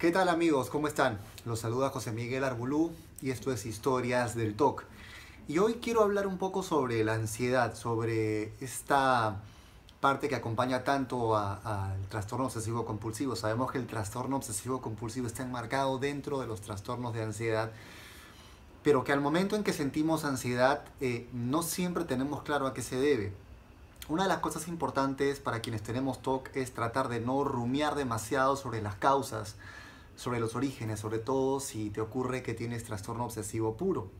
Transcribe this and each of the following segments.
¿Qué tal amigos? ¿Cómo están? Los saluda José Miguel Arbulú y esto es Historias del TOC. Y hoy quiero hablar un poco sobre la ansiedad, sobre esta parte que acompaña tanto al trastorno obsesivo compulsivo. Sabemos que el trastorno obsesivo compulsivo está enmarcado dentro de los trastornos de ansiedad, pero que al momento en que sentimos ansiedad eh, no siempre tenemos claro a qué se debe. Una de las cosas importantes para quienes tenemos TOC es tratar de no rumiar demasiado sobre las causas, sobre los orígenes, sobre todo si te ocurre que tienes trastorno obsesivo puro.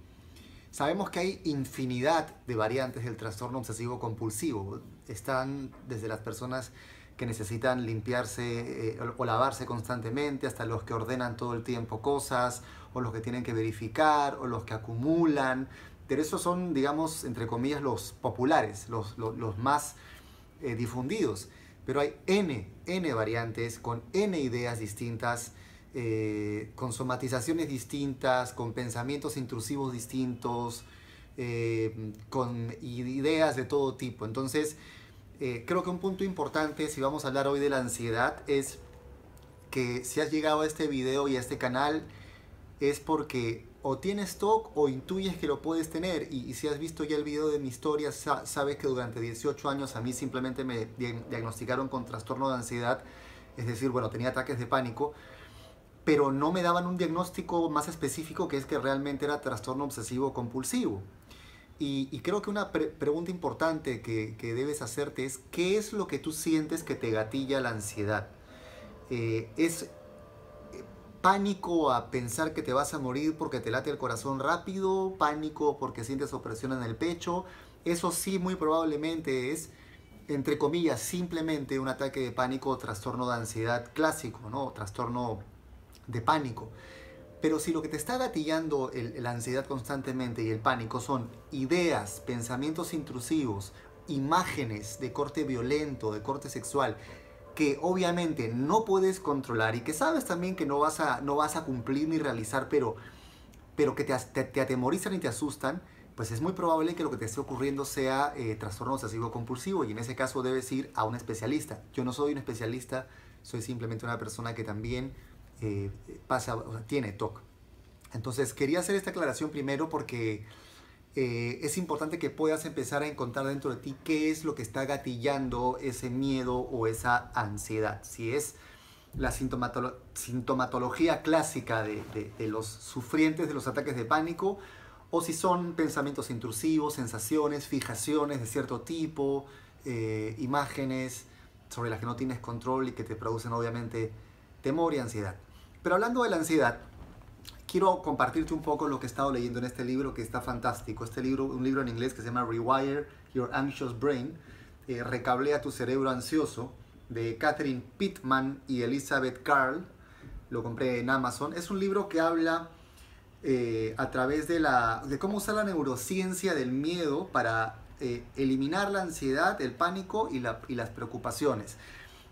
Sabemos que hay infinidad de variantes del trastorno obsesivo compulsivo. Están desde las personas que necesitan limpiarse eh, o lavarse constantemente, hasta los que ordenan todo el tiempo cosas, o los que tienen que verificar, o los que acumulan, pero esos son, digamos, entre comillas, los populares, los, más eh, difundidos. Pero hay N, N variantes con N ideas distintas, eh, con somatizaciones distintas, con pensamientos intrusivos distintos, eh, con ideas de todo tipo. Entonces, creo que un punto importante, si vamos a hablar hoy de la ansiedad, es que si has llegado a este video y a este canal, es porque o tienes TOC o intuyes que lo puedes tener. Y, si has visto ya el video de mi historia, sabes que durante 18 años a mí simplemente me diagnosticaron con trastorno de ansiedad. Es decir, bueno, tenía ataques de pánico, pero no me daban un diagnóstico más específico que es que realmente era trastorno obsesivo compulsivo. Y, creo que una pregunta importante que, debes hacerte es, ¿qué es lo que tú sientes que te gatilla la ansiedad? Eh, ¿Es pánico a pensar que te vas a morir porque te late el corazón rápido, pánico porque sientes opresión en el pecho. Eso sí, muy probablemente es, entre comillas, simplemente un ataque de pánico o trastorno de ansiedad clásico, ¿no? Trastorno de pánico. Pero si lo que te está gatillando la ansiedad constantemente y el pánico son ideas, pensamientos intrusivos, imágenes de corte violento, de corte sexual, que obviamente no puedes controlar y que sabes también que no vas a, no vas a cumplir ni realizar, pero, pero que te, te, atemorizan y te asustan, pues es muy probable que lo que te esté ocurriendo sea eh, trastorno obsesivo compulsivo y en ese caso debes ir a un especialista. Yo no soy un especialista, soy simplemente una persona que también eh, pasa, tiene TOC. Entonces quería hacer esta aclaración primero porque eh, es importante que puedas empezar a encontrar dentro de ti qué es lo que está gatillando ese miedo o esa ansiedad. Si es la sintomatología clásica de, los sufrientes de los ataques de pánico o si son pensamientos intrusivos, sensaciones, fijaciones de cierto tipo, eh, imágenes sobre las que no tienes control y que te producen obviamente temor y ansiedad. Pero hablando de la ansiedad, quiero compartirte un poco lo que he estado leyendo en este libro que está fantástico. Este libro, un libro en inglés que se llama Rewire Your Anxious Brain, eh, Recablea tu cerebro ansioso, de Catherine Pittman y Elizabeth Carl. Lo compré en Amazon. Es un libro que habla eh, a través de, la, de cómo usar la neurociencia del miedo para eh, eliminar la ansiedad, el pánico y, la, y las preocupaciones.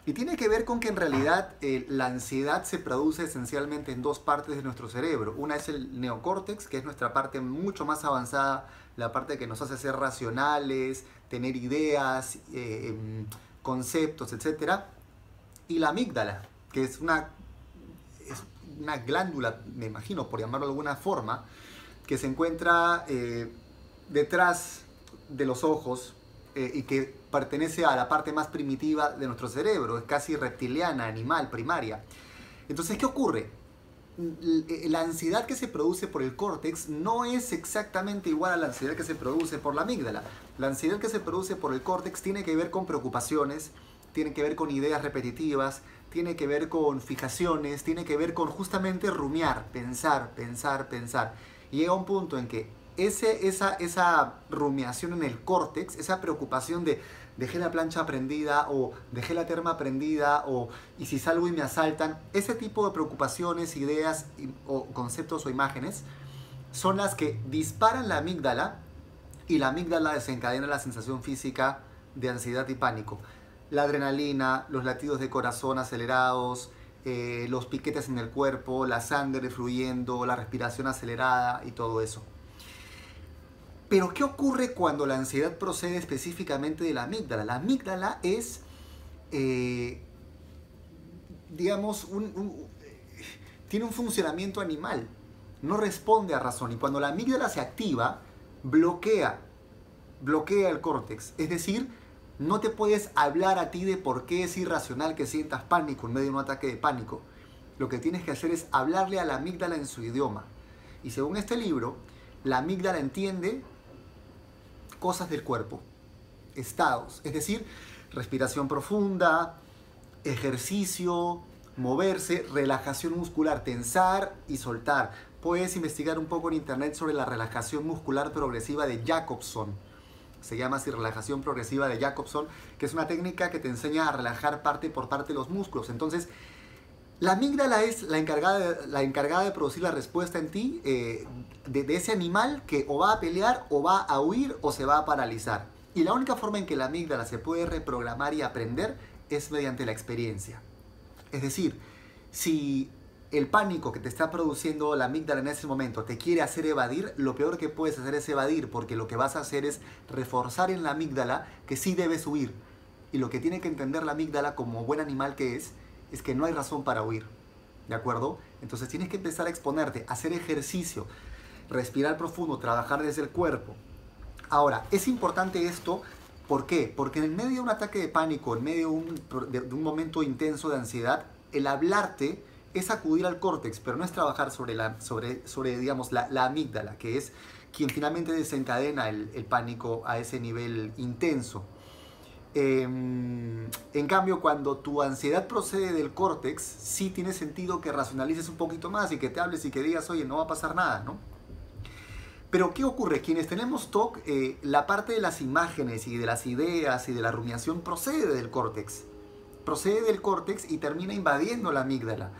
Y tiene que ver con que en realidad eh, la ansiedad se produce esencialmente en dos partes de nuestro cerebro. Una es el neocórtex, que es nuestra parte mucho más avanzada, la parte que nos hace ser racionales, tener ideas, eh, em, conceptos, etc. Y la amígdala, que es una, glándula, me imagino, por llamarlo de alguna forma, que se encuentra eh, detrás de los ojos y que pertenece a la parte más primitiva de nuestro cerebro, es casi reptiliana, animal, primaria. Entonces, ¿qué ocurre? La ansiedad que se produce por el córtex no es exactamente igual a la ansiedad que se produce por la amígdala. La ansiedad que se produce por el córtex tiene que ver con preocupaciones, tiene que ver con ideas repetitivas, tiene que ver con fijaciones, tiene que ver con justamente rumiar, pensar, pensar, pensar. Y llega un punto en que ese, esa, esa rumiación en el córtex, esa preocupación de dejé la plancha prendida o dejé la terma prendida o y si salgo y me asaltan, ese tipo de preocupaciones, ideas o conceptos o imágenes son las que disparan la amígdala y la amígdala desencadena la sensación física de ansiedad y pánico. La adrenalina, los latidos de corazón acelerados, eh, los piquetes en el cuerpo, la sangre fluyendo, la respiración acelerada y todo eso. Pero ¿qué ocurre cuando la ansiedad procede específicamente de la amígdala? La amígdala es, eh, digamos, tiene un funcionamiento animal, no responde a razón. Y cuando la amígdala se activa, bloquea, bloquea el córtex. Es decir, no te puedes hablar a ti de por qué es irracional que sientas pánico en medio de un ataque de pánico. Lo que tienes que hacer es hablarle a la amígdala en su idioma. Y según este libro, la amígdala entiende cosas del cuerpo, estados, es decir, respiración profunda, ejercicio, moverse, relajación muscular, tensar y soltar. Puedes investigar un poco en internet sobre la relajación muscular progresiva de Jacobson. Se llama así relajación progresiva de Jacobson, que es una técnica que te enseña a relajar parte por parte los músculos. Entonces, la amígdala es la encargada de, la encargada de producir la respuesta en ti eh, de, de ese animal que o va a pelear, o va a huir, o se va a paralizar. Y la única forma en que la amígdala se puede reprogramar y aprender es mediante la experiencia. Es decir, si el pánico que te está produciendo la amígdala en ese momento te quiere hacer evadir, lo peor que puedes hacer es evadir, porque lo que vas a hacer es reforzar en la amígdala que sí debes huir. Y lo que tiene que entender la amígdala como buen animal que es, es que no hay razón para huir. ¿De acuerdo? Entonces tienes que empezar a exponerte, hacer ejercicio, respirar profundo, trabajar desde el cuerpo. Ahora, es importante esto ¿Por qué? Porque en medio de un ataque de pánico, en medio de un, momento intenso de ansiedad, el hablarte es acudir al córtex, pero no es trabajar sobre, la, sobre, sobre digamos, la, la amígdala, que es quien finalmente desencadena el, el pánico a ese nivel intenso. Eh, en cambio, cuando tu ansiedad procede del córtex, sí tiene sentido que racionalices un poquito más y que te hables y que digas, oye, no va a pasar nada, ¿no? Pero ¿qué ocurre? Quienes tenemos TOC, eh, la parte de las imágenes y de las ideas y de la rumiación procede del córtex. Procede del córtex y termina invadiendo la amígdala.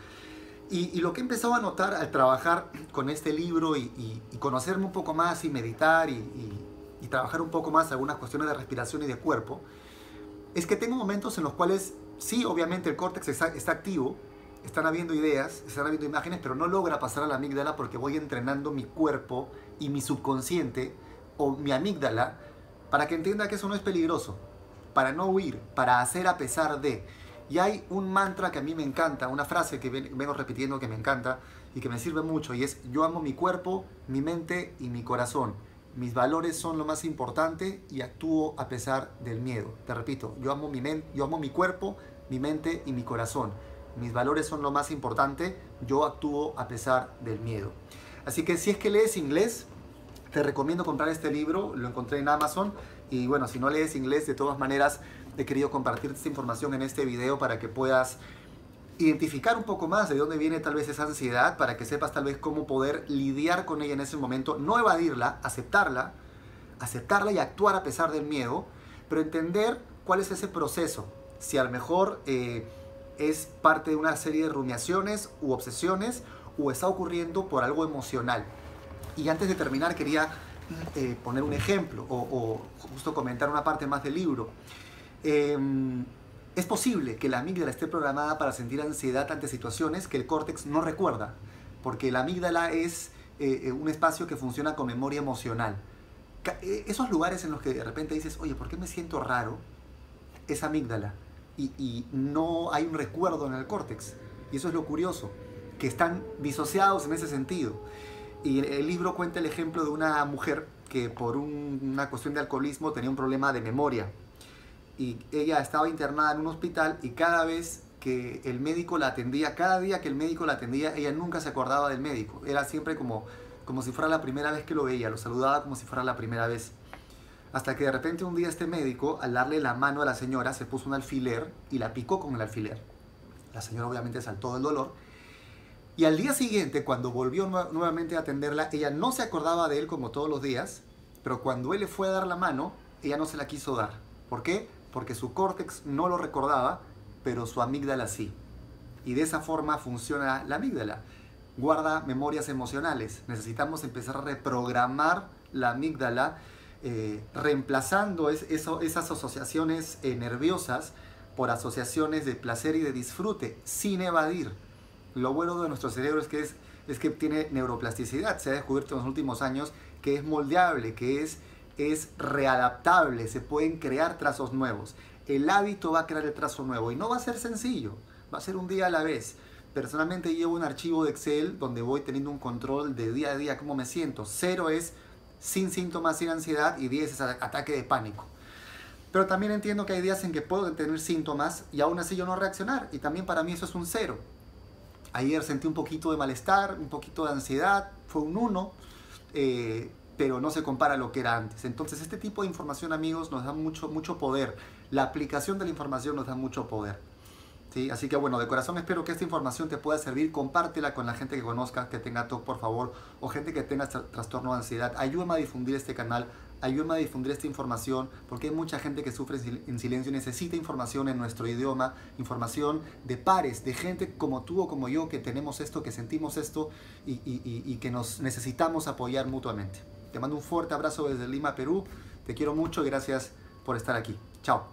Y, y lo que he empezado a notar al trabajar con este libro y, y, y conocerme un poco más y meditar y, trabajar un poco más algunas cuestiones de respiración y de cuerpo, es que tengo momentos en los cuales sí, obviamente el córtex está, activo, están habiendo ideas, están habiendo imágenes, pero no logra pasar a la amígdala porque voy entrenando mi cuerpo y mi subconsciente o mi amígdala para que entienda que eso no es peligroso, para no huir, para hacer a pesar de. Y hay un mantra que a mí me encanta, una frase que vengo repitiendo que me encanta y que me sirve mucho y es yo amo mi cuerpo, mi mente y mi corazón. Mis valores son lo más importante y actúo a pesar del miedo. Te repito, yo amo mi, yo amo mi cuerpo, mi mente y mi corazón mis valores son lo más importante, yo actúo a pesar del miedo. Así que si es que lees inglés, te recomiendo comprar este libro, lo encontré en Amazon y bueno, si no lees inglés, de todas maneras he querido compartir esta información en este video para que puedas identificar un poco más de dónde viene tal vez esa ansiedad, para que sepas tal vez cómo poder lidiar con ella en ese momento, no evadirla, aceptarla, aceptarla y actuar a pesar del miedo, pero entender cuál es ese proceso. Si a lo mejor... Eh, es parte de una serie de rumiaciones u obsesiones o está ocurriendo por algo emocional. Y antes de terminar quería eh, poner un ejemplo o, justo comentar una parte más del libro. Em, es posible que la amígdala esté programada para sentir ansiedad ante situaciones que el córtex no recuerda, porque la amígdala es eh, eh, un espacio que funciona con memoria emocional. Esos lugares en los que de repente dices, oye, ¿por qué me siento raro? Es amígdala y, no hay un recuerdo en el córtex. Y eso es lo curioso, que están disociados en ese sentido. Y el libro cuenta el ejemplo de una mujer que por una cuestión de alcoholismo tenía un problema de memoria. Y ella estaba internada en un hospital y cada vez que el médico la atendía, cada día que el médico la atendía, ella nunca se acordaba del médico. Era siempre como, como si fuera la primera vez que lo veía, lo saludaba como si fuera la primera vez. Hasta que de repente un día este médico, al darle la mano a la señora, se puso un alfiler y la picó con el alfiler. La señora obviamente saltó del dolor. Y al día siguiente, cuando volvió nuevamente a atenderla, ella no se acordaba de él como todos los días, pero cuando él le fue a dar la mano, ella no se la quiso dar. ¿Por qué? Porque su córtex no lo recordaba, pero su amígdala sí. Y de esa forma funciona la amígdala. Guarda memorias emocionales. Necesitamos empezar a reprogramar la amígdala eh, reemplazando esas asociaciones eh, nerviosas por asociaciones de placer y de disfrute, sin evadir. Lo bueno de nuestro cerebro es que, es, es que tiene neuroplasticidad, se ha descubierto en los últimos años que es moldeable, que es, es readaptable, se pueden crear trazos nuevos. El hábito va a crear el trazo nuevo y no va a ser sencillo, va a ser un día a la vez. Personalmente llevo un archivo de Excel donde voy teniendo un control de día a día cómo me siento. Cero es sin síntomas, sin ansiedad y 10 es ataque de pánico. Pero también entiendo que hay días en que puedo tener síntomas y aún así yo no reaccionar. Y también para mí eso es un cero. Ayer sentí un poquito de malestar, un poquito de ansiedad, fue un 1, eh, pero no se compara a lo que era antes. Entonces este tipo de información amigos nos da mucho, mucho poder. La aplicación de la información nos da mucho poder. ¿Sí? Así que bueno, de corazón espero que esta información te pueda servir. Compártela con la gente que conozcas, que tenga TOC, por favor, o gente que tenga trastorno de ansiedad. Ayúdame a difundir este canal, ayúdame a difundir esta información, porque hay mucha gente que sufre en silencio y necesita información en nuestro idioma, información de pares, de gente como tú o como yo, que tenemos esto, que sentimos esto y, y que nos necesitamos apoyar mutuamente. Te mando un fuerte abrazo desde Lima, Perú. Te quiero mucho y gracias por estar aquí. Chao.